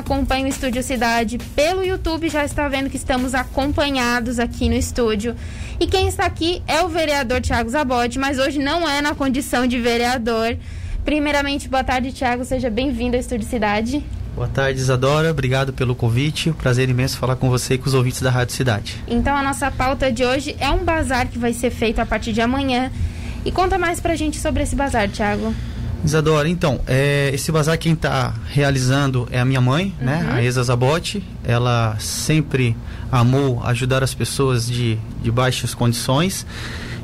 acompanha o Estúdio Cidade pelo YouTube já está vendo que estamos acompanhados aqui no estúdio. E quem está aqui é o vereador Tiago Zabode, mas hoje não é na condição de vereador. Primeiramente, boa tarde, Tiago. Seja bem-vindo ao Estúdio Cidade. Boa tarde, Isadora. Obrigado pelo convite. Prazer imenso falar com você e com os ouvintes da Rádio Cidade. Então, a nossa pauta de hoje é um bazar que vai ser feito a partir de amanhã. E conta mais pra gente sobre esse bazar, Tiago. Isadora, então, é, esse bazar quem está realizando é a minha mãe, né, uhum. né, a Isa Zabotti. Ela sempre amou ajudar as pessoas de, de baixas condições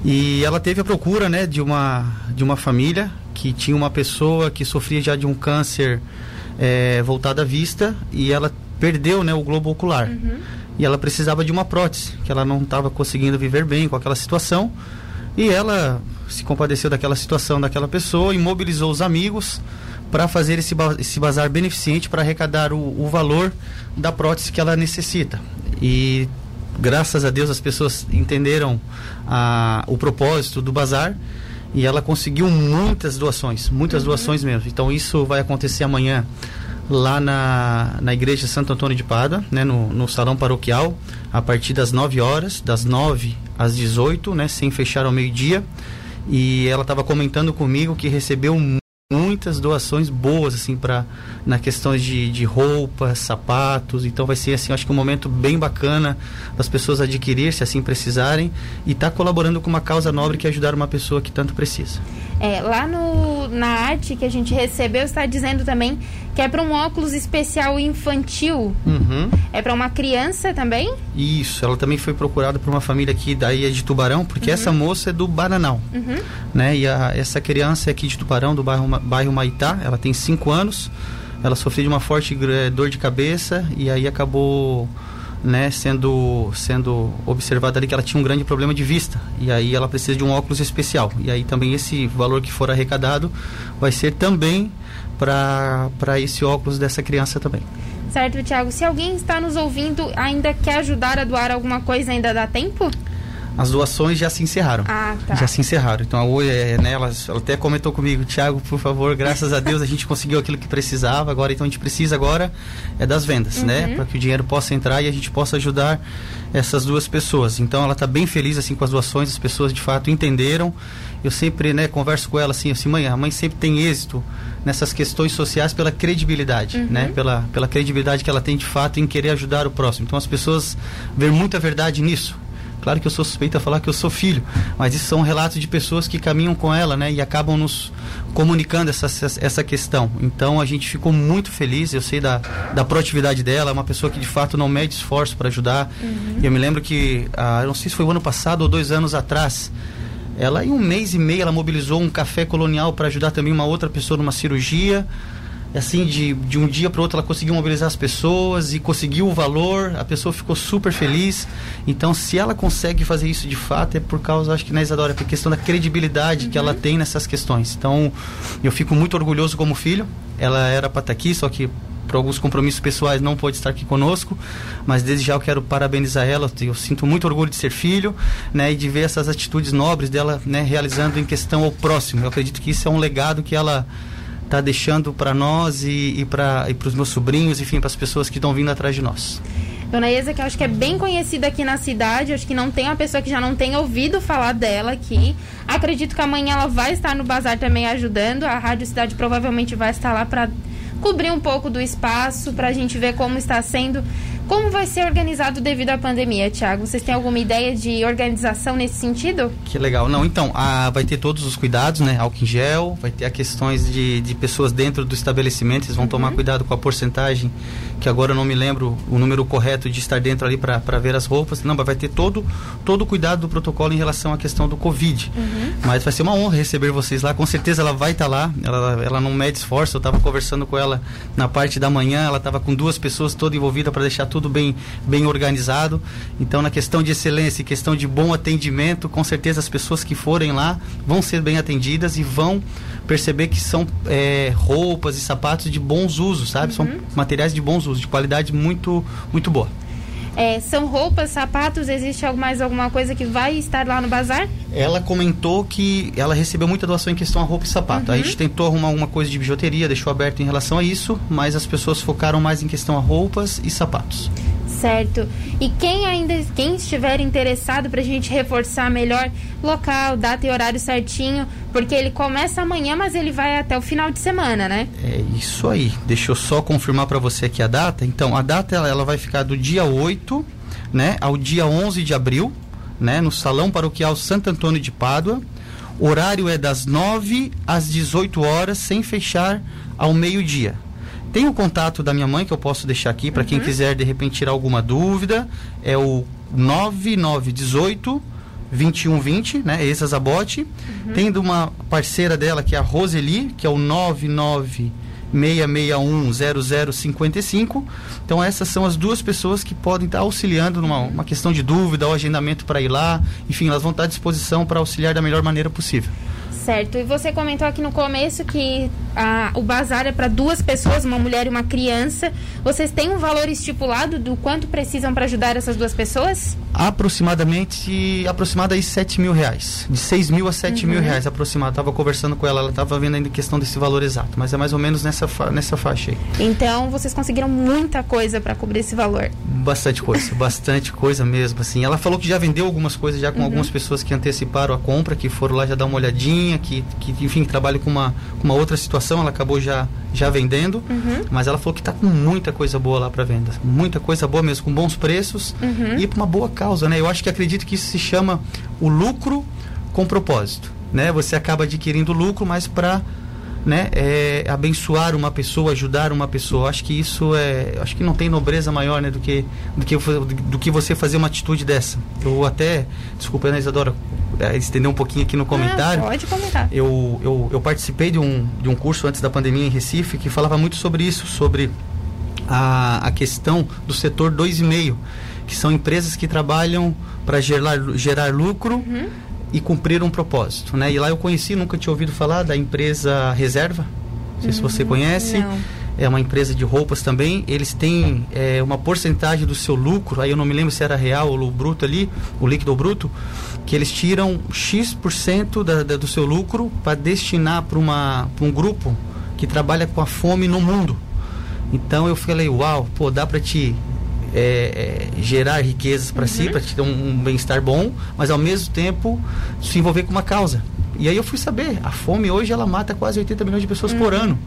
e ela teve a procura, né, de uma, de uma família que tinha uma pessoa que sofria já de um câncer é, voltado à vista e ela perdeu, né, o globo ocular. Uhum. E ela precisava de uma prótese, que ela não estava conseguindo viver bem com aquela situação. E ela se compadeceu daquela situação daquela pessoa e mobilizou os amigos para fazer esse, esse bazar beneficente para arrecadar o, o valor da prótese que ela necessita. E graças a Deus as pessoas entenderam a, o propósito do bazar e ela conseguiu muitas doações, muitas uhum. doações mesmo. Então isso vai acontecer amanhã lá na, na igreja Santo Antônio de Pada, né, no, no salão paroquial, a partir das 9 horas, das 9 às 18, né, sem fechar ao meio-dia. E ela estava comentando comigo que recebeu muitas doações boas assim para na questão de, de roupas, sapatos. Então vai ser assim, acho que um momento bem bacana das pessoas adquirir se assim precisarem e tá colaborando com uma causa nobre que é ajudar uma pessoa que tanto precisa. É, lá no, na arte que a gente recebeu está dizendo também que é para um óculos especial infantil. Uhum. É para uma criança também? Isso, ela também foi procurada por uma família aqui daí é de Tubarão, porque uhum. essa moça é do Bananal, uhum. né? E a, essa criança é aqui de Tubarão, do bairro, bairro Maitá, ela tem 5 anos, ela sofreu de uma forte eh, dor de cabeça e aí acabou né, sendo, sendo observada ali que ela tinha um grande problema de vista e aí ela precisa de um óculos especial e aí também esse valor que for arrecadado vai ser também para esse óculos dessa criança também. Certo, Tiago. Se alguém está nos ouvindo ainda quer ajudar a doar alguma coisa, ainda dá tempo? As doações já se encerraram. Ah, tá. Já se encerraram. Então, a Oi, é, né, ela, ela, até comentou comigo, Tiago, por favor, graças a Deus a gente conseguiu aquilo que precisava. Agora, então a gente precisa agora é das vendas, né? uhum. né? Para que o dinheiro possa entrar e a gente possa ajudar essas duas pessoas. Então, ela está bem feliz assim com as doações. As pessoas de fato entenderam. Eu sempre, né, converso com ela assim, assim, mãe, a mãe sempre tem êxito nessas questões sociais pela credibilidade, uhum. né? Pela, pela credibilidade que ela tem de fato em querer ajudar o próximo. Então, as pessoas veem muita verdade nisso Claro que eu sou suspeita a falar que eu sou filho, mas isso são relatos de pessoas que caminham com ela, né? E acabam nos comunicando essa, essa questão. Então a gente ficou muito feliz, eu sei da, da proatividade dela, é uma pessoa que de fato não mede esforço para ajudar. Uhum. E eu me lembro que, ah, não sei se foi o ano passado ou dois anos atrás, ela em um mês e meio ela mobilizou um café colonial para ajudar também uma outra pessoa numa cirurgia assim, de, de um dia para outro ela conseguiu mobilizar as pessoas e conseguiu o valor, a pessoa ficou super feliz. Então, se ela consegue fazer isso de fato, é por causa, acho que na Isadora, é por questão da credibilidade uhum. que ela uhum. tem nessas questões. Então, eu fico muito orgulhoso como filho. Ela era para estar tá aqui, só que por alguns compromissos pessoais não pode estar aqui conosco, mas desde já eu quero parabenizar ela, eu sinto muito orgulho de ser filho, né, e de ver essas atitudes nobres dela, né, realizando em questão ao próximo. Eu acredito que isso é um legado que ela está deixando para nós e, e para os meus sobrinhos, enfim, para as pessoas que estão vindo atrás de nós. Dona Isa, que eu acho que é bem conhecida aqui na cidade, acho que não tem uma pessoa que já não tenha ouvido falar dela aqui. Acredito que amanhã ela vai estar no bazar também ajudando. A Rádio Cidade provavelmente vai estar lá para cobrir um pouco do espaço, para a gente ver como está sendo como vai ser organizado devido à pandemia, Tiago? Vocês têm alguma ideia de organização nesse sentido? Que legal. Não, então, a, vai ter todos os cuidados, né? Álcool em gel, vai ter a questões de, de pessoas dentro do estabelecimento, eles vão uhum. tomar cuidado com a porcentagem, que agora eu não me lembro o número correto de estar dentro ali para ver as roupas. Não, mas vai ter todo todo o cuidado do protocolo em relação à questão do Covid. Uhum. Mas vai ser uma honra receber vocês lá. Com certeza ela vai estar tá lá. Ela, ela não mede esforço. Eu estava conversando com ela na parte da manhã, ela estava com duas pessoas toda envolvida para deixar tudo tudo bem, bem organizado. Então, na questão de excelência e questão de bom atendimento, com certeza as pessoas que forem lá vão ser bem atendidas e vão perceber que são é, roupas e sapatos de bons usos, sabe? Uhum. São materiais de bons usos, de qualidade muito, muito boa. É, são roupas, sapatos? Existe mais alguma coisa que vai estar lá no bazar? Ela comentou que ela recebeu muita doação em questão a roupa e sapato. Uhum. A gente tentou arrumar alguma coisa de bijuteria, deixou aberto em relação a isso, mas as pessoas focaram mais em questão a roupas e sapatos. Certo. E quem ainda, quem estiver interessado para a gente reforçar melhor local, data e horário certinho, porque ele começa amanhã, mas ele vai até o final de semana, né? É isso aí. Deixa eu só confirmar para você aqui a data. Então, a data ela, ela vai ficar do dia 8, né, ao dia 11 de abril, né, no Salão Paroquial Santo Antônio de Pádua. O horário é das 9 às 18 horas, sem fechar ao meio-dia. Tem o contato da minha mãe que eu posso deixar aqui para uhum. quem quiser de repente tirar alguma dúvida. É o 9918 2120, né? Esse Zabote. Uhum. Tendo uma parceira dela que é a Roseli, que é o 99 661-0055. Então, essas são as duas pessoas que podem estar auxiliando numa uma questão de dúvida ou agendamento para ir lá. Enfim, elas vão estar à disposição para auxiliar da melhor maneira possível. Certo. E você comentou aqui no começo que a, o bazar é para duas pessoas, uma mulher e uma criança. Vocês têm um valor estipulado do quanto precisam para ajudar essas duas pessoas? Aproximadamente, aproximada aí 7 mil reais. De 6 mil a 7 uhum. mil reais aproximado. Estava conversando com ela, ela estava vendo ainda questão desse valor exato, mas é mais ou menos nessa, fa nessa faixa aí. Então, vocês conseguiram muita coisa para cobrir esse valor? Bastante coisa, bastante coisa mesmo. Assim, ela falou que já vendeu algumas coisas já com uhum. algumas pessoas que anteciparam a compra, que foram lá já dar uma olhadinha que, que enfim, trabalha com uma, com uma outra situação, ela acabou já, já vendendo, uhum. mas ela falou que está com muita coisa boa lá para venda, muita coisa boa mesmo, com bons preços uhum. e para uma boa causa, né? Eu acho que acredito que isso se chama o lucro com propósito, né? Você acaba adquirindo lucro, mas para né, é, abençoar uma pessoa, ajudar uma pessoa. Acho que isso é, acho que não tem nobreza maior, né, do que do que do que você fazer uma atitude dessa. Eu até, desculpa, Ana Isadora, estender um pouquinho aqui no comentário. Ah, pode comentar. Eu, eu, eu participei de um, de um curso antes da pandemia em Recife que falava muito sobre isso, sobre a, a questão do setor 2,5, que são empresas que trabalham para gerar, gerar lucro. Uhum e cumprir um propósito, né? E lá eu conheci, nunca tinha ouvido falar da empresa Reserva. Não sei se você hum, conhece. Não. É uma empresa de roupas também. Eles têm é, uma porcentagem do seu lucro, aí eu não me lembro se era real ou bruto ali, o líquido ou bruto, que eles tiram X% da, da, do seu lucro para destinar para um grupo que trabalha com a fome no mundo. Então eu falei, uau, pô, dá para te é, é, gerar riquezas para uhum. si, para te ter um, um bem-estar bom, mas ao mesmo tempo se envolver com uma causa. E aí eu fui saber, a fome hoje ela mata quase 80 milhões de pessoas uhum. por ano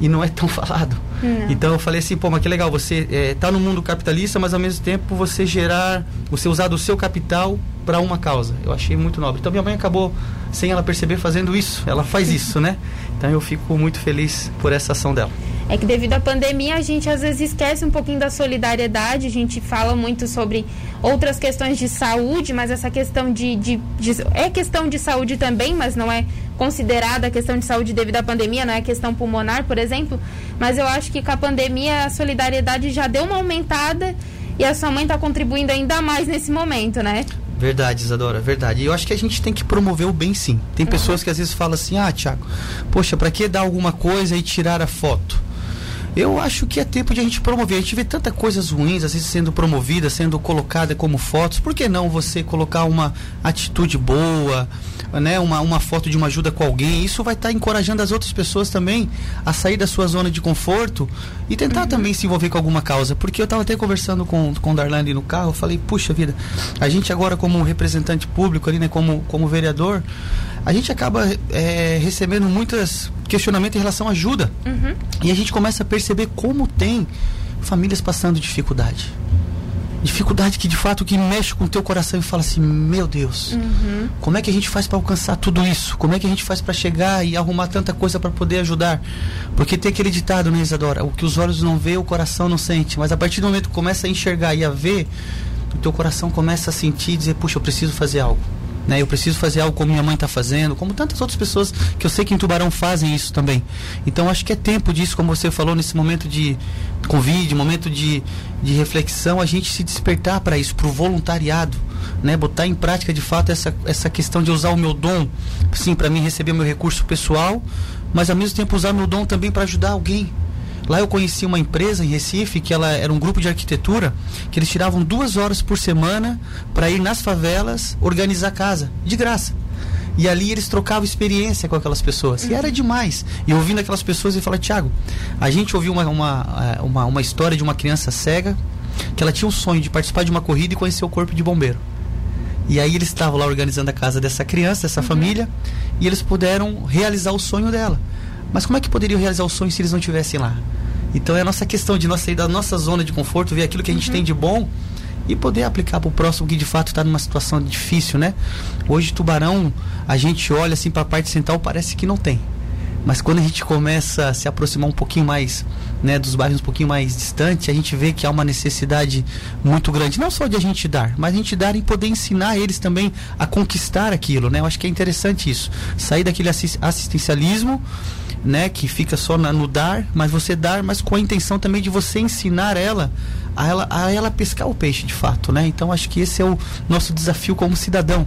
e não é tão falado. Não. Então eu falei assim, pô, mas que legal, você é, tá no mundo capitalista, mas ao mesmo tempo você gerar, você usar do seu capital para uma causa. Eu achei muito nobre. Então minha mãe acabou, sem ela perceber, fazendo isso. Ela faz isso, né? Então eu fico muito feliz por essa ação dela é que devido à pandemia a gente às vezes esquece um pouquinho da solidariedade, a gente fala muito sobre outras questões de saúde, mas essa questão de, de, de é questão de saúde também, mas não é considerada a questão de saúde devido à pandemia, não é questão pulmonar, por exemplo, mas eu acho que com a pandemia a solidariedade já deu uma aumentada e a sua mãe está contribuindo ainda mais nesse momento, né? Verdade, Isadora, verdade. E eu acho que a gente tem que promover o bem sim. Tem uhum. pessoas que às vezes falam assim: ah, Tiago, poxa, para que dar alguma coisa e tirar a foto? Eu acho que é tempo de a gente promover. A gente vê tantas coisas ruins, às vezes sendo promovidas, sendo colocada como fotos. Por que não você colocar uma atitude boa, né? Uma, uma foto de uma ajuda com alguém? Isso vai estar tá encorajando as outras pessoas também a sair da sua zona de conforto e tentar uhum. também se envolver com alguma causa. Porque eu estava até conversando com, com o Darlan no carro, eu falei, puxa vida, a gente agora como representante público ali, né? Como, como vereador, a gente acaba é, recebendo muitos questionamentos em relação à ajuda. Uhum. E a gente começa a perceber como tem famílias passando dificuldade. Dificuldade que de fato que mexe com o teu coração e fala assim, meu Deus, uhum. como é que a gente faz para alcançar tudo isso? Como é que a gente faz para chegar e arrumar tanta coisa para poder ajudar? Porque tem aquele ditado, né, Isadora? O que os olhos não vê, o coração não sente. Mas a partir do momento que começa a enxergar e a ver, o teu coração começa a sentir e dizer, puxa, eu preciso fazer algo. Né? Eu preciso fazer algo como minha mãe está fazendo, como tantas outras pessoas que eu sei que em Tubarão fazem isso também. Então acho que é tempo disso, como você falou, nesse momento de Covid, momento de, de reflexão, a gente se despertar para isso, para o voluntariado. Né, botar em prática de fato essa, essa questão de usar o meu dom, sim, para mim receber meu recurso pessoal, mas ao mesmo tempo usar meu dom também para ajudar alguém, Lá eu conheci uma empresa em Recife que ela era um grupo de arquitetura que eles tiravam duas horas por semana para ir nas favelas organizar casa de graça. E ali eles trocavam experiência com aquelas pessoas. E era demais. E ouvindo aquelas pessoas, ele fala, Tiago, a gente ouviu uma, uma, uma, uma história de uma criança cega que ela tinha o sonho de participar de uma corrida e conhecer o corpo de bombeiro. E aí eles estavam lá organizando a casa dessa criança, dessa uhum. família, e eles puderam realizar o sonho dela. Mas como é que poderiam realizar o sonho se eles não estivessem lá? Então é a nossa questão de nós sair da nossa zona de conforto, ver aquilo que a gente uhum. tem de bom e poder aplicar para o próximo que de fato está numa situação difícil, né? Hoje Tubarão, a gente olha assim para a parte central, parece que não tem. Mas quando a gente começa a se aproximar um pouquinho mais, né, dos bairros um pouquinho mais distantes, a gente vê que há uma necessidade muito grande, não só de a gente dar, mas a gente dar e poder ensinar eles também a conquistar aquilo, né? Eu acho que é interessante isso. Sair daquele assistencialismo né, que fica só na, no dar, mas você dar, mas com a intenção também de você ensinar ela a ela a ela pescar o peixe de fato, né? Então acho que esse é o nosso desafio como cidadão,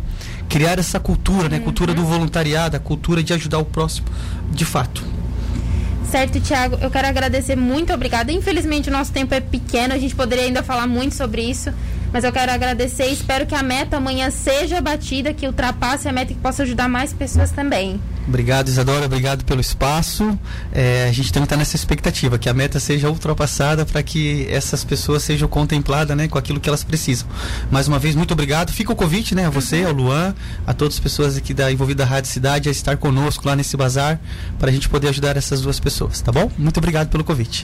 criar essa cultura, né, uhum. cultura do voluntariado, a cultura de ajudar o próximo, de fato. Certo, Tiago, eu quero agradecer muito, obrigada. Infelizmente o nosso tempo é pequeno, a gente poderia ainda falar muito sobre isso, mas eu quero agradecer e espero que a meta amanhã seja batida, que ultrapasse a meta e que possa ajudar mais pessoas também. Obrigado, Isadora. Obrigado pelo espaço. É, a gente também está nessa expectativa que a meta seja ultrapassada para que essas pessoas sejam contempladas né, com aquilo que elas precisam. Mais uma vez, muito obrigado. Fica o convite né, a você, ao Luan, a todas as pessoas aqui da envolvida da Rádio Cidade a estar conosco lá nesse bazar para a gente poder ajudar essas duas pessoas, tá bom? Muito obrigado pelo convite.